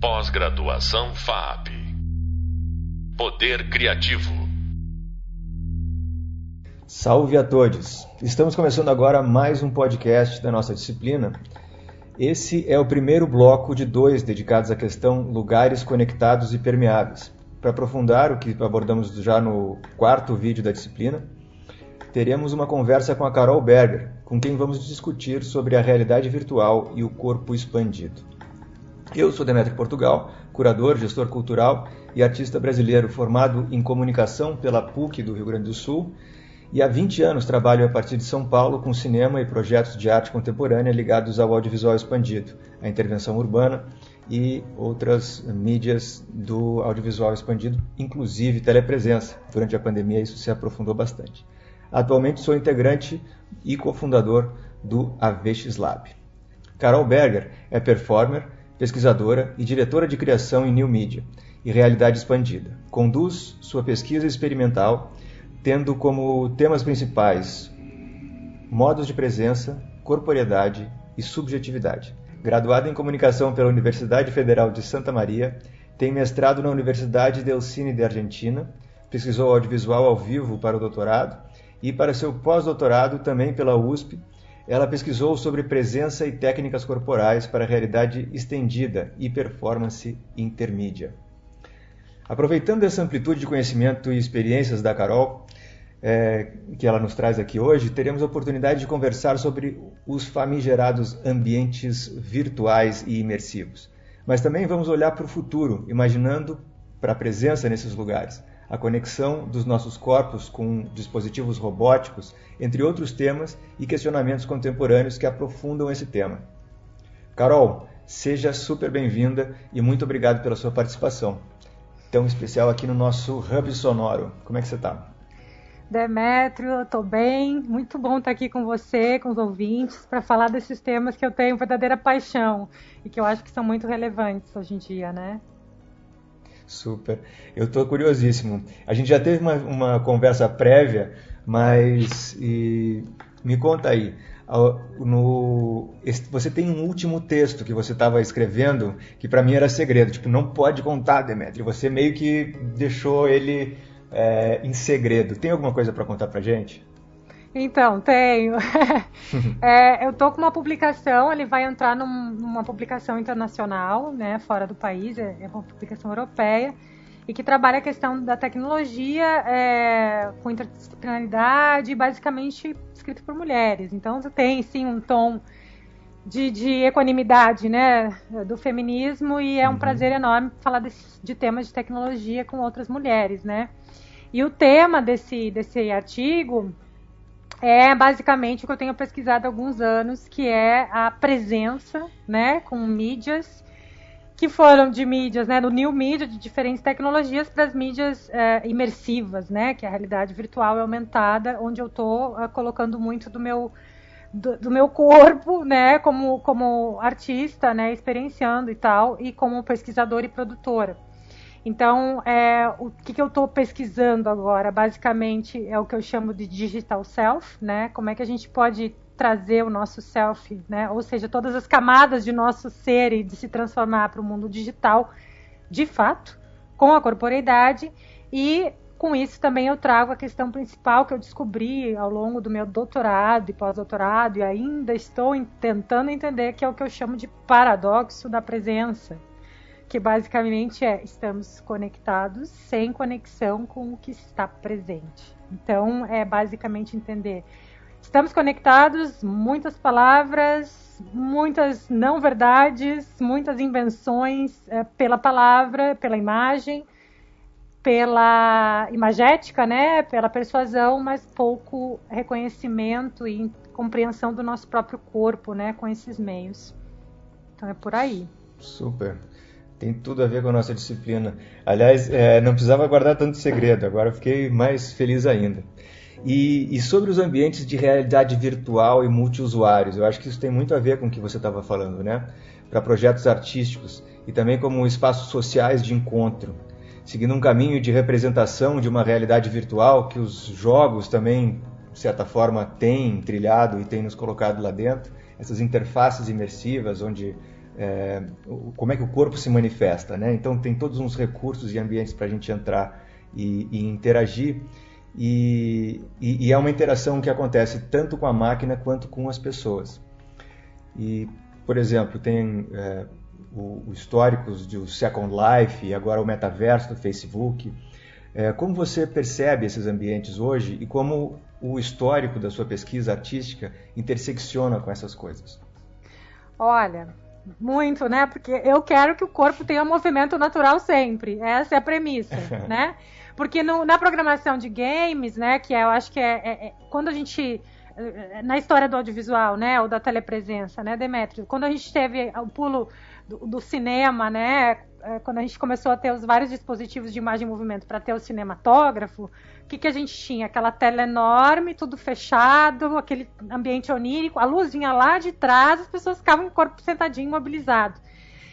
Pós-graduação FAP. Poder Criativo. Salve a todos! Estamos começando agora mais um podcast da nossa disciplina. Esse é o primeiro bloco de dois dedicados à questão lugares conectados e permeáveis. Para aprofundar o que abordamos já no quarto vídeo da disciplina, teremos uma conversa com a Carol Berger, com quem vamos discutir sobre a realidade virtual e o corpo expandido. Eu sou Demetrio Portugal, curador, gestor cultural e artista brasileiro formado em comunicação pela PUC do Rio Grande do Sul e há 20 anos trabalho a partir de São Paulo com cinema e projetos de arte contemporânea ligados ao audiovisual expandido, à intervenção urbana e outras mídias do audiovisual expandido, inclusive telepresença. Durante a pandemia isso se aprofundou bastante. Atualmente sou integrante e cofundador do AVX Lab. Carol Berger é performer, pesquisadora e diretora de criação em New Media e realidade expandida. Conduz sua pesquisa experimental tendo como temas principais modos de presença, corporeidade e subjetividade. Graduada em comunicação pela Universidade Federal de Santa Maria, tem mestrado na Universidade Delcine de Argentina, pesquisou audiovisual ao vivo para o doutorado e para seu pós-doutorado também pela USP, ela pesquisou sobre presença e técnicas corporais para realidade estendida e performance intermídia. Aproveitando essa amplitude de conhecimento e experiências da Carol, é, que ela nos traz aqui hoje, teremos a oportunidade de conversar sobre os famigerados ambientes virtuais e imersivos. Mas também vamos olhar para o futuro, imaginando para a presença nesses lugares, a conexão dos nossos corpos com dispositivos robóticos, entre outros temas e questionamentos contemporâneos que aprofundam esse tema. Carol, seja super bem-vinda e muito obrigado pela sua participação tão especial aqui no nosso Hub Sonoro. Como é que você está? Demétrio, estou bem. Muito bom estar aqui com você, com os ouvintes, para falar desses temas que eu tenho verdadeira paixão e que eu acho que são muito relevantes hoje em dia, né? Super. Eu estou curiosíssimo. A gente já teve uma, uma conversa prévia, mas e, me conta aí no, você tem um último texto que você estava escrevendo que para mim era segredo, tipo, não pode contar, Demetri. Você meio que deixou ele é, em segredo. Tem alguma coisa para contar para gente? Então, tenho. é, eu tô com uma publicação, ele vai entrar num, numa publicação internacional, né, fora do país, é, é uma publicação europeia e que trabalha a questão da tecnologia é, com interdisciplinaridade, basicamente escrito por mulheres. Então você tem sim um tom de, de equanimidade né, do feminismo e é um uhum. prazer enorme falar desse, de temas de tecnologia com outras mulheres. Né? E o tema desse, desse artigo é basicamente o que eu tenho pesquisado há alguns anos, que é a presença né, com mídias que foram de mídias, né, do new media, de diferentes tecnologias, para as mídias é, imersivas, né, que é a realidade virtual e aumentada, onde eu estou uh, colocando muito do meu do, do, meu corpo, né, como, como artista, né, experienciando e tal, e como pesquisadora e produtora. Então, é, o que, que eu estou pesquisando agora, basicamente, é o que eu chamo de digital self, né, como é que a gente pode trazer o nosso self, né? Ou seja, todas as camadas de nosso ser e de se transformar para o mundo digital, de fato, com a corporeidade. E com isso também eu trago a questão principal que eu descobri ao longo do meu doutorado e pós-doutorado e ainda estou tentando entender que é o que eu chamo de paradoxo da presença, que basicamente é estamos conectados sem conexão com o que está presente. Então é basicamente entender Estamos conectados, muitas palavras, muitas não verdades, muitas invenções é, pela palavra, pela imagem, pela imagética, né, pela persuasão, mas pouco reconhecimento e compreensão do nosso próprio corpo, né, com esses meios. Então é por aí. Super. Tem tudo a ver com a nossa disciplina. Aliás, é, não precisava guardar tanto segredo, agora fiquei mais feliz ainda. E, e, sobre os ambientes de realidade virtual e multiusuários, eu acho que isso tem muito a ver com o que você estava falando, né? Para projetos artísticos e também como espaços sociais de encontro, seguindo um caminho de representação de uma realidade virtual que os jogos também, de certa forma, têm trilhado e têm nos colocado lá dentro, essas interfaces imersivas onde é, como é que o corpo se manifesta, né? Então tem todos uns recursos e ambientes para a gente entrar e, e interagir e, e, e, é uma interação que acontece tanto com a máquina quanto com as pessoas. E, por exemplo, tem é, o, o históricos do Second Life e agora o metaverso do Facebook. É, como você percebe esses ambientes hoje e como o histórico da sua pesquisa artística intersecciona com essas coisas? Olha, muito, né? Porque eu quero que o corpo tenha movimento natural sempre. Essa é a premissa, né? Porque no, na programação de games, né? Que é, eu acho que é, é, é, quando a gente na história do audiovisual, né, ou da telepresença, né, Demetrio, quando a gente teve o pulo do, do cinema, né, é, quando a gente começou a ter os vários dispositivos de imagem e movimento para ter o cinematógrafo, que, que a gente tinha? Aquela tela enorme, tudo fechado, aquele ambiente onírico, a luz vinha lá de trás, as pessoas ficavam em corpo sentadinho, imobilizado.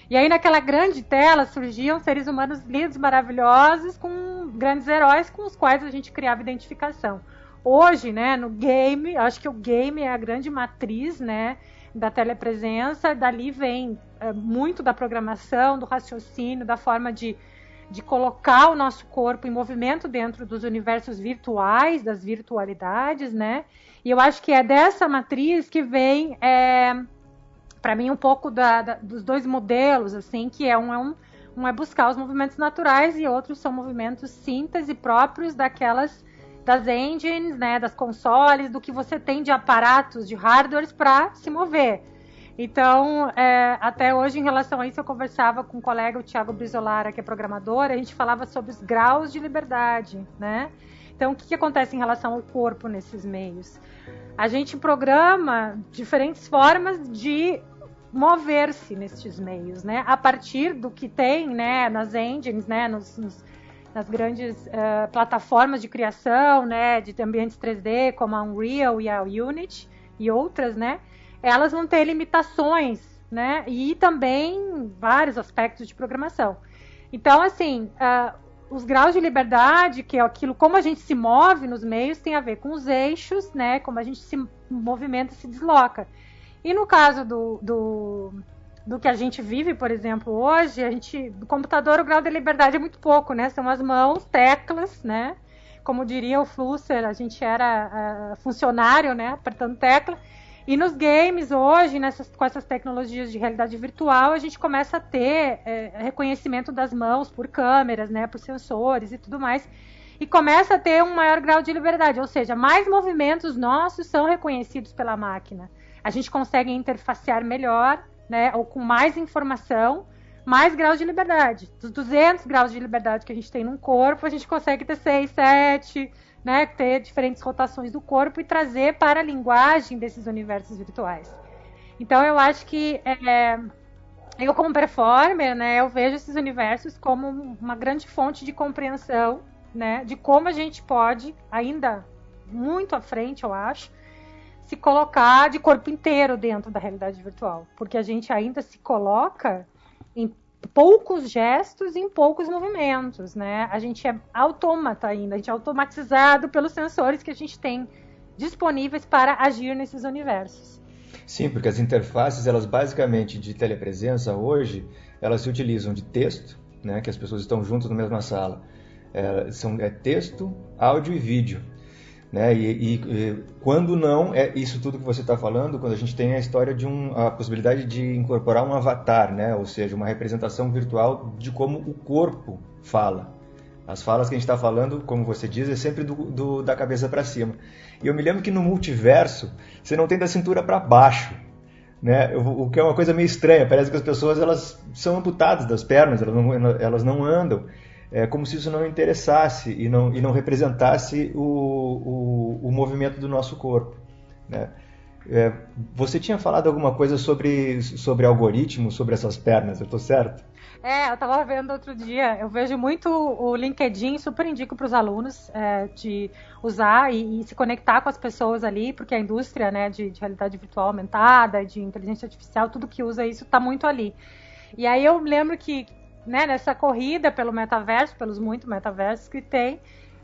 E aí naquela grande tela surgiam seres humanos lindos, maravilhosos, com grandes heróis com os quais a gente criava identificação. Hoje, né, no game, acho que o game é a grande matriz, né, da telepresença, dali vem é, muito da programação, do raciocínio, da forma de, de colocar o nosso corpo em movimento dentro dos universos virtuais, das virtualidades, né? E eu acho que é dessa matriz que vem, é, para mim, um pouco da, da, dos dois modelos, assim, que é um, é um, um é buscar os movimentos naturais e outros são movimentos síntese próprios daquelas das engines, né, das consoles, do que você tem de aparatos, de hardwares para se mover. Então, é, até hoje, em relação a isso, eu conversava com um colega, o Thiago Brizolara, que é programador, a gente falava sobre os graus de liberdade, né? Então, o que, que acontece em relação ao corpo nesses meios? A gente programa diferentes formas de mover-se nesses meios, né? A partir do que tem, né, nas engines, né, nos, nos nas grandes uh, plataformas de criação, né, de ambientes 3D, como a Unreal e a Unity e outras, né, elas vão ter limitações, né, e também vários aspectos de programação. Então, assim, uh, os graus de liberdade, que é aquilo como a gente se move nos meios, tem a ver com os eixos, né, como a gente se movimenta, se desloca. E no caso do, do do que a gente vive, por exemplo, hoje, a gente, do computador o grau de liberdade é muito pouco, né? São as mãos, teclas, né? Como diria o Flusser, a gente era uh, funcionário, né? Apertando tecla. E nos games hoje, nessas, com essas tecnologias de realidade virtual, a gente começa a ter é, reconhecimento das mãos por câmeras, né? Por sensores e tudo mais. E começa a ter um maior grau de liberdade, ou seja, mais movimentos nossos são reconhecidos pela máquina. A gente consegue interfacear melhor, né, ou com mais informação, mais graus de liberdade. Dos 200 graus de liberdade que a gente tem num corpo, a gente consegue ter 6, 7, né, ter diferentes rotações do corpo e trazer para a linguagem desses universos virtuais. Então eu acho que é, eu como performer, né, eu vejo esses universos como uma grande fonte de compreensão, né, de como a gente pode ainda muito à frente, eu acho, se colocar de corpo inteiro dentro da realidade virtual, porque a gente ainda se coloca em poucos gestos em poucos movimentos, né? A gente é autômata ainda, a gente é automatizado pelos sensores que a gente tem disponíveis para agir nesses universos. Sim, porque as interfaces, elas basicamente de telepresença hoje, elas se utilizam de texto, né, que as pessoas estão juntas na mesma sala. É, são é texto, áudio e vídeo. Né? E, e, e, quando não é isso tudo que você está falando, quando a gente tem a história de um, a possibilidade de incorporar um avatar, né? ou seja, uma representação virtual de como o corpo fala. As falas que a gente está falando, como você diz, é sempre do, do da cabeça para cima. E eu me lembro que no multiverso você não tem da cintura para baixo, né? O que é uma coisa meio estranha. Parece que as pessoas elas são amputadas das pernas, elas não, elas não andam é como se isso não interessasse e não, e não representasse o, o, o movimento do nosso corpo. Né? É, você tinha falado alguma coisa sobre, sobre sobre essas pernas, eu estou certo? É, eu estava vendo outro dia, eu vejo muito o LinkedIn, super indico para os alunos é, de usar e, e, se conectar com as pessoas ali, porque a indústria né, de, de realidade virtual aumentada, de inteligência artificial, tudo que usa isso está muito ali. E aí eu lembro que né, nessa corrida pelo metaverso, pelos muitos metaversos que tem,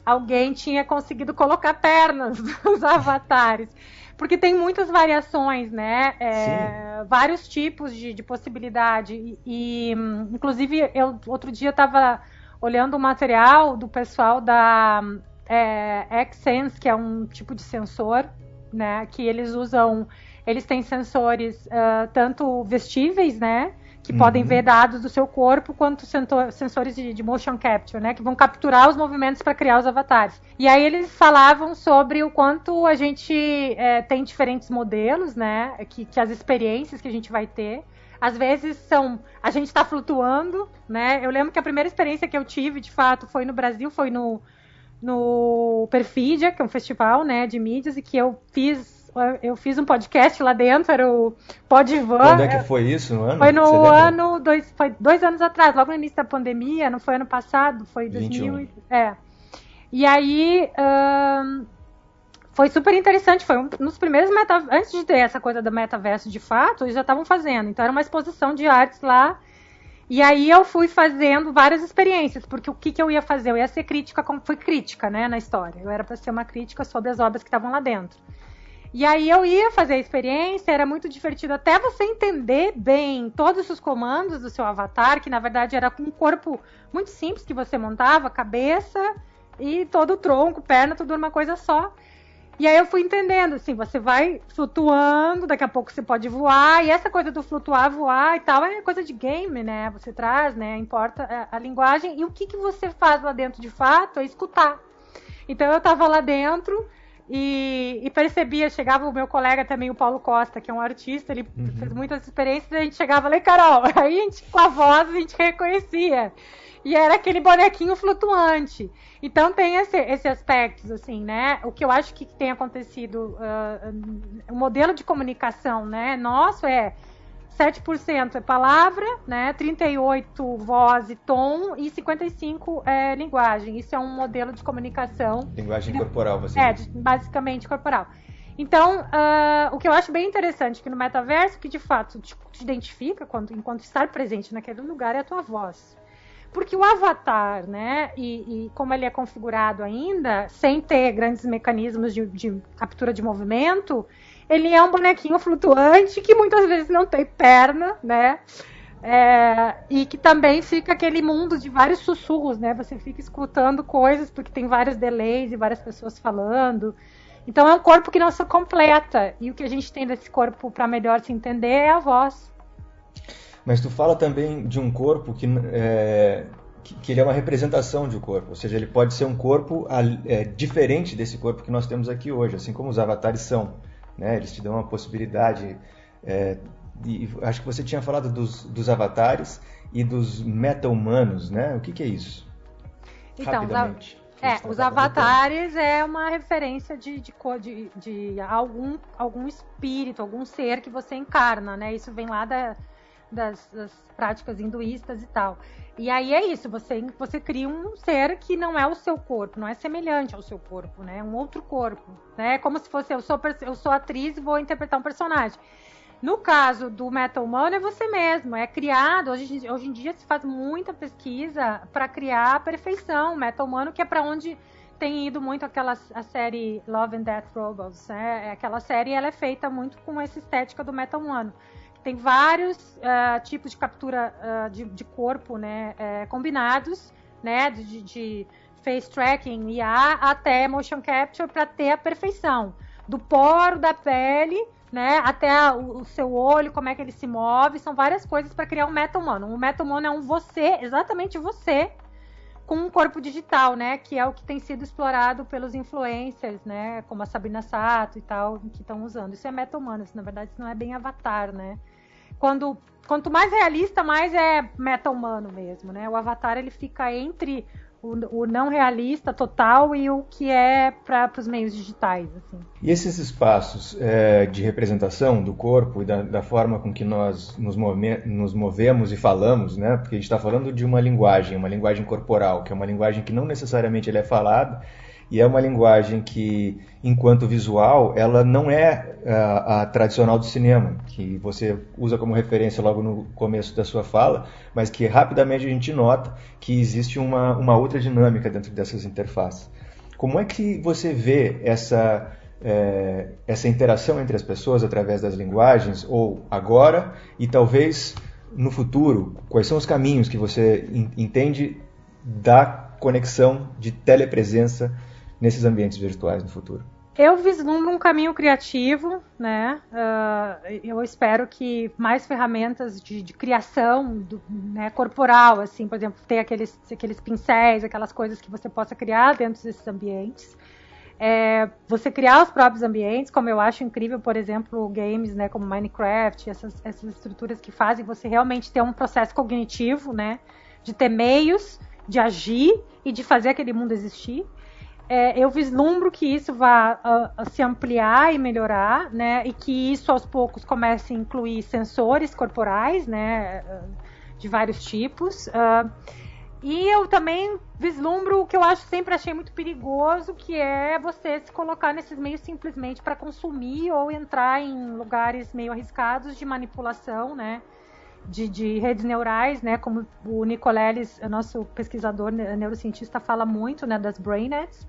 alguém tinha conseguido colocar pernas nos avatares. Porque tem muitas variações, né? É, vários tipos de, de possibilidade. E, e, inclusive, eu outro dia estava olhando o material do pessoal da é, Xsense, que é um tipo de sensor, né? Que eles usam. Eles têm sensores uh, tanto vestíveis, né? Que uhum. podem ver dados do seu corpo, quanto sensores de, de, motion capture, né, que vão capturar os movimentos para criar os avatares. E aí eles falavam sobre o quanto a gente é, tem diferentes modelos, né, que, que as experiências que a gente vai ter às vezes são a gente está flutuando, né? Eu lembro que a primeira experiência que eu tive, de fato, foi no Brasil, foi no no Perfidia, que é um festival, né, de mídias e que eu fiz eu fiz um podcast lá dentro, era o Podvan. Quando é que foi isso? No ano? Foi no ano, dois, foi dois anos atrás, logo no início da pandemia, não foi ano passado, foi 2000. É. E aí. Foi super interessante, foi um dos primeiros meta, antes de ter essa coisa do metaverso de fato, eles já estavam fazendo. Então era uma exposição de artes lá. E aí eu fui fazendo várias experiências, porque o que, que eu ia fazer? Eu ia ser crítica, como fui crítica, né, na história. Eu era para ser uma crítica sobre as obras que estavam lá dentro. E aí eu ia fazer a experiência, era muito divertido até você entender bem todos os comandos do seu avatar, que na verdade era com um corpo muito simples que você montava, cabeça e todo o tronco, perna, tudo numa coisa só. E aí eu fui entendendo, assim, você vai flutuando, daqui a pouco você pode voar, e essa coisa do flutuar, voar e tal, é coisa de game, né? Você traz, né? Importa a, é, a linguagem, e o que, que você faz lá dentro de fato é escutar. Então eu tava lá dentro, e, e, percebia, chegava o meu colega também, o Paulo Costa, que é um artista, ele uhum. fez muitas experiências, a gente chegava lá, Carol, aí a gente, com a voz a gente reconhecia. E era aquele bonequinho flutuante. Então tem esse, esse aspecto, assim, né? O que eu acho que tem acontecido, uh, o modelo de comunicação, né, nosso é 7% é palavra, né? 38 voz e tom e 55 é linguagem. Isso é um modelo de comunicação. Linguagem corporal, você É, diz. basicamente corporal. Então, uh, o que eu acho bem interessante aqui no metaverso, que de fato te, te identifica quando, enquanto estar presente naquele lugar, é a tua voz. Porque o avatar, né, e, e, como ele é configurado ainda, sem ter grandes mecanismos de, de captura de movimento, ele é um bonequinho flutuante que muitas vezes não tem perna, né? É, e que também fica aquele mundo de vários sussurros, né? Você fica escutando coisas porque tem vários delays e várias pessoas falando. Então é um corpo que não se completa. E o que a gente tem desse corpo para melhor se entender é a voz. Mas tu fala também de um corpo que, é, que, que, ele é uma representação de um corpo, ou seja, ele pode ser um corpo é, diferente desse corpo que nós temos aqui hoje, assim como os avatares são. Né? Eles te dão uma possibilidade. É, de, acho que você tinha falado dos, dos avatares e dos meta-humanos, né? O que, que é isso? Então, Rapidamente. É, os avatares é uma referência de, de, de, de, algum, algum espírito, algum ser que você encarna, né? Isso vem lá da, das, das, práticas hinduístas e tal. E aí é isso, você, você cria um ser que não é o seu corpo, não é semelhante ao seu corpo, né? É um outro corpo, né? É como se fosse eu sou, eu sou atriz e vou interpretar um personagem. No caso do Metal humano, é você mesmo, é criado. Hoje, hoje em dia se faz muita pesquisa para criar a perfeição. Metal humano, que é para onde tem ido muito aquela a série Love and Death Robots. Né? É, aquela série ela é feita muito com essa estética do metal humano tem vários uh, tipos de captura uh, de, de, corpo né, uh, combinados, né, de, de, face tracking, IA, até motion capture para ter a perfeição. Do poro da pele né, até o, o, seu olho, como é que ele se move, são várias coisas para criar um meta humano. Um meta humano é um você, exatamente você, com um corpo digital, né, que é o que tem sido explorado pelos influencers, né, como a Sabrina Sato e tal, que estão usando. Isso é meta humano, isso, na verdade isso não é bem avatar, né? quando quanto mais realista, mais é meta humano mesmo, né? O Avatar ele fica entre o, o não realista total e o que é para os meios digitais. Assim. E esses espaços é, de representação do corpo e da, da forma com que nós nos, move, nos, movemos e falamos, né? Porque a gente está falando de uma linguagem, uma linguagem corporal, que é uma linguagem que não necessariamente é falada e é uma linguagem que, enquanto visual, ela não é a, a, tradicional do cinema, que você usa como referência logo no começo da sua fala, mas que rapidamente a gente nota que existe uma, uma outra dinâmica dentro dessas interfaces. Como é que você vê essa, é, essa interação entre as pessoas através das linguagens, ou agora e talvez no futuro? Quais são os caminhos que você entende da conexão de telepresença nesses ambientes virtuais no futuro? Eu vislumbro um caminho criativo, né? Uh, eu espero que mais ferramentas de, de criação do, né, corporal, assim, por exemplo, ter aqueles, aqueles pincéis, aquelas coisas que você possa criar dentro desses ambientes. É, você criar os próprios ambientes, como eu acho incrível, por exemplo, games, né, como Minecraft, essas, essas estruturas que fazem você realmente ter um processo cognitivo, né, de ter meios de agir e de fazer aquele mundo existir é, eu vislumbro que isso vá uh, se ampliar e melhorar, né? E que isso aos poucos comece a incluir sensores corporais, né? De vários tipos. Uh, e eu também vislumbro o que eu acho sempre achei muito perigoso, que é você se colocar nesses meios simplesmente para consumir ou entrar em lugares meio arriscados de manipulação, né? De, de, redes neurais, né, como o Nicoleles, nosso pesquisador neurocientista, fala muito, né, das brainets,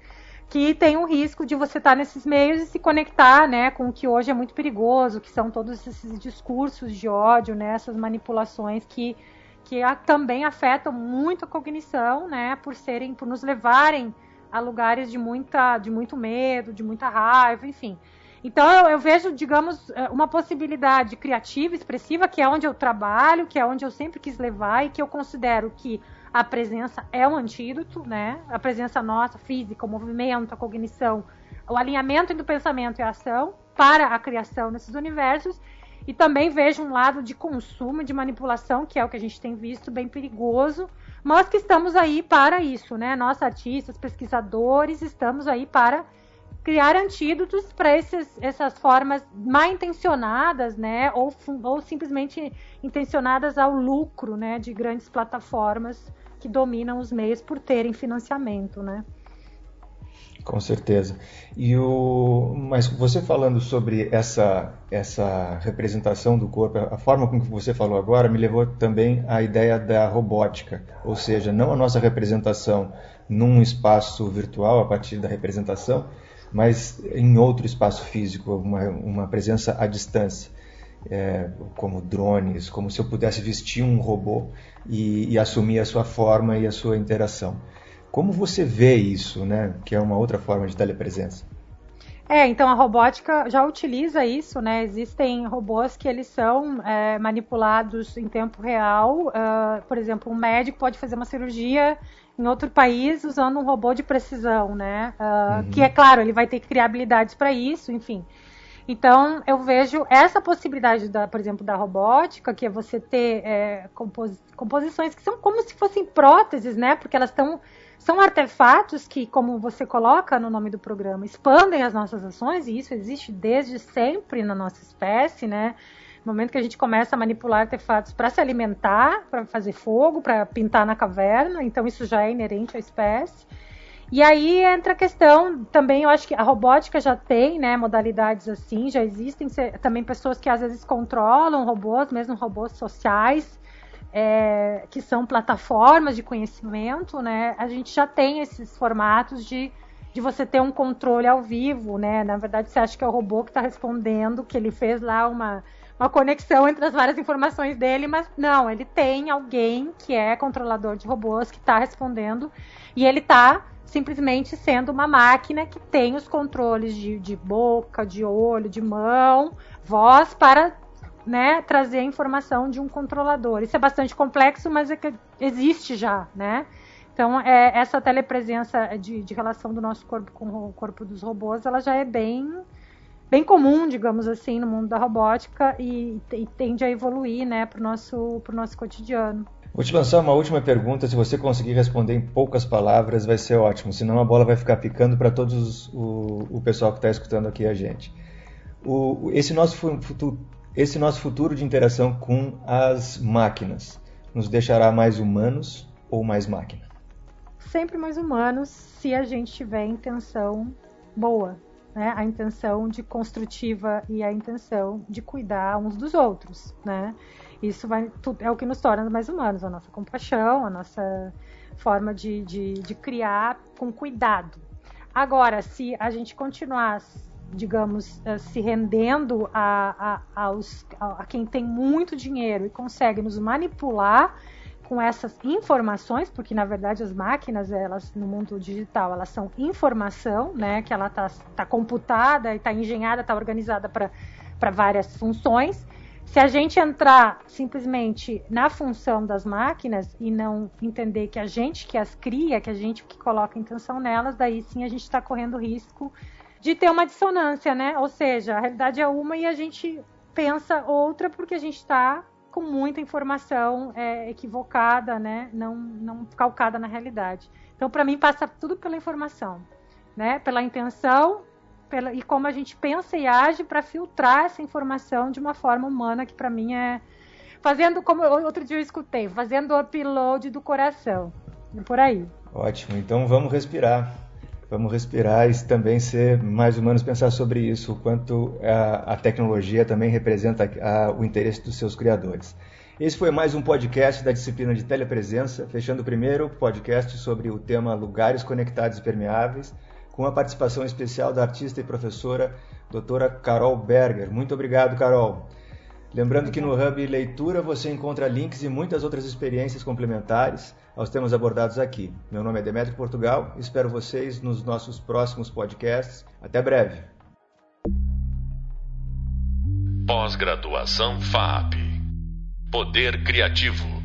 que tem um risco de você estar nesses meios e se conectar, né, com o que hoje é muito perigoso, que são todos esses discursos de ódio, né, essas manipulações que que a, também afetam muito a cognição, né, por serem, por nos levarem a lugares de muita, de muito medo, de muita raiva, enfim. Então eu, eu, vejo, digamos, eh, uma possibilidade criativa, expressiva, que é onde eu trabalho, que é onde eu sempre quis levar e que eu considero que a presença é um antídoto, né? A presença nossa, física, o movimento, a cognição, o alinhamento entre o pensamento e a ação para a criação nesses universos. E também vejo um lado de consumo, de manipulação, que é o que a gente tem visto, bem perigoso, mas que estamos aí para isso, né? Nós, artistas, pesquisadores, estamos aí para criar antídotos para essas formas mal intencionadas, né? Ou, ou simplesmente intencionadas ao lucro, né? De grandes plataformas que dominam os meios por terem financiamento, né? Com certeza. E o, mas você falando sobre essa essa representação do corpo, a forma como você falou agora me levou também à ideia da robótica, ou seja, não a nossa representação num espaço virtual a partir da representação, mas em outro espaço físico, uma, uma presença à distância é, como drones, como se eu pudesse vestir um robô e, e, assumir a sua forma e a sua interação. Como você vê isso, né? Que é uma outra forma de telepresença. É, então a robótica já utiliza isso, né? Existem robôs que eles são é, manipulados em tempo real. Uh, por exemplo, um médico pode fazer uma cirurgia em outro país usando um robô de precisão, né? Uh, uhum. Que é claro, ele vai ter que criar habilidades para isso, enfim. Então, eu vejo essa possibilidade, da, por exemplo, da robótica, que é você ter é, compos, composições que são como se fossem próteses, né? Porque elas estão são artefatos que, como você coloca no nome do programa, expandem as nossas ações, e isso existe desde sempre na nossa espécie, né? No momento que a gente começa a manipular artefatos para se alimentar, para fazer fogo, para pintar na caverna, então isso já é inerente à espécie. E aí entra a questão também, eu acho que a robótica já tem, né, modalidades assim, já existem também pessoas que às vezes controlam robôs, mesmo robôs sociais, é, que são plataformas de conhecimento, né? A gente já tem esses formatos de, de você ter um controle ao vivo, né? Na verdade, você acha que é o robô que está respondendo, que ele fez lá uma, uma conexão entre as várias informações dele, mas não, ele tem alguém que é controlador de robôs que está respondendo e ele está simplesmente sendo uma máquina que tem os controles de, de boca, de olho, de mão, voz para né, trazer a informação de um controlador. Isso é bastante complexo, mas é existe já, né? Então, é, essa telepresença de, de, relação do nosso corpo com o corpo dos robôs, ela já é bem, bem comum, digamos assim, no mundo da robótica e, e tende a evoluir, né, para o nosso, nosso cotidiano. Vou te lançar uma última pergunta. Se você conseguir responder em poucas palavras, vai ser ótimo. Senão a bola vai ficar picando para todos o, o pessoal que está escutando aqui a gente. O, esse, nosso futuro, esse nosso futuro de interação com as máquinas nos deixará mais humanos ou mais máquina? Sempre mais humanos, se a gente tiver intenção boa, né? A intenção de construtiva e a intenção de cuidar uns dos outros, né? Isso vai, é o que nos torna mais humanos, a nossa compaixão, a nossa forma de, de, de criar com cuidado. Agora, se a gente continuar digamos, eh, se rendendo a, a, aos, a, quem tem muito dinheiro e consegue nos manipular com essas informações, porque na verdade as máquinas, elas no mundo digital, elas são informação, né, que ela está tá computada e está engenhada, está organizada para várias funções. Se a gente entrar simplesmente na função das máquinas e não entender que a gente que as cria, que a gente que coloca intenção nelas, daí sim a gente está correndo risco de ter uma dissonância, né? Ou seja, a realidade é uma e a gente pensa outra porque a gente está com muita informação é, equivocada, né? Não, não calcada na realidade. Então, para mim, passa tudo pela informação, né? Pela intenção pela, e como a gente pensa e age para filtrar essa informação de uma forma humana, que para mim é fazendo como outro dia eu escutei, fazendo o upload do coração. Por aí. Ótimo. Então, vamos respirar. Vamos respirar e também ser mais humanos, pensar sobre isso, o quanto a, a tecnologia também representa a, o interesse dos seus criadores. Esse foi mais um podcast da disciplina de telepresença, fechando o primeiro podcast sobre o tema Lugares Conectados e Permeáveis, com a participação especial da artista e professora doutora Carol Berger. Muito obrigado, Carol. Lembrando que no Hub Leitura você encontra links e muitas outras experiências complementares aos temas abordados aqui. Meu nome é Demetrio Portugal, espero vocês nos nossos próximos podcasts. Até breve. Pós-graduação FAP Poder Criativo.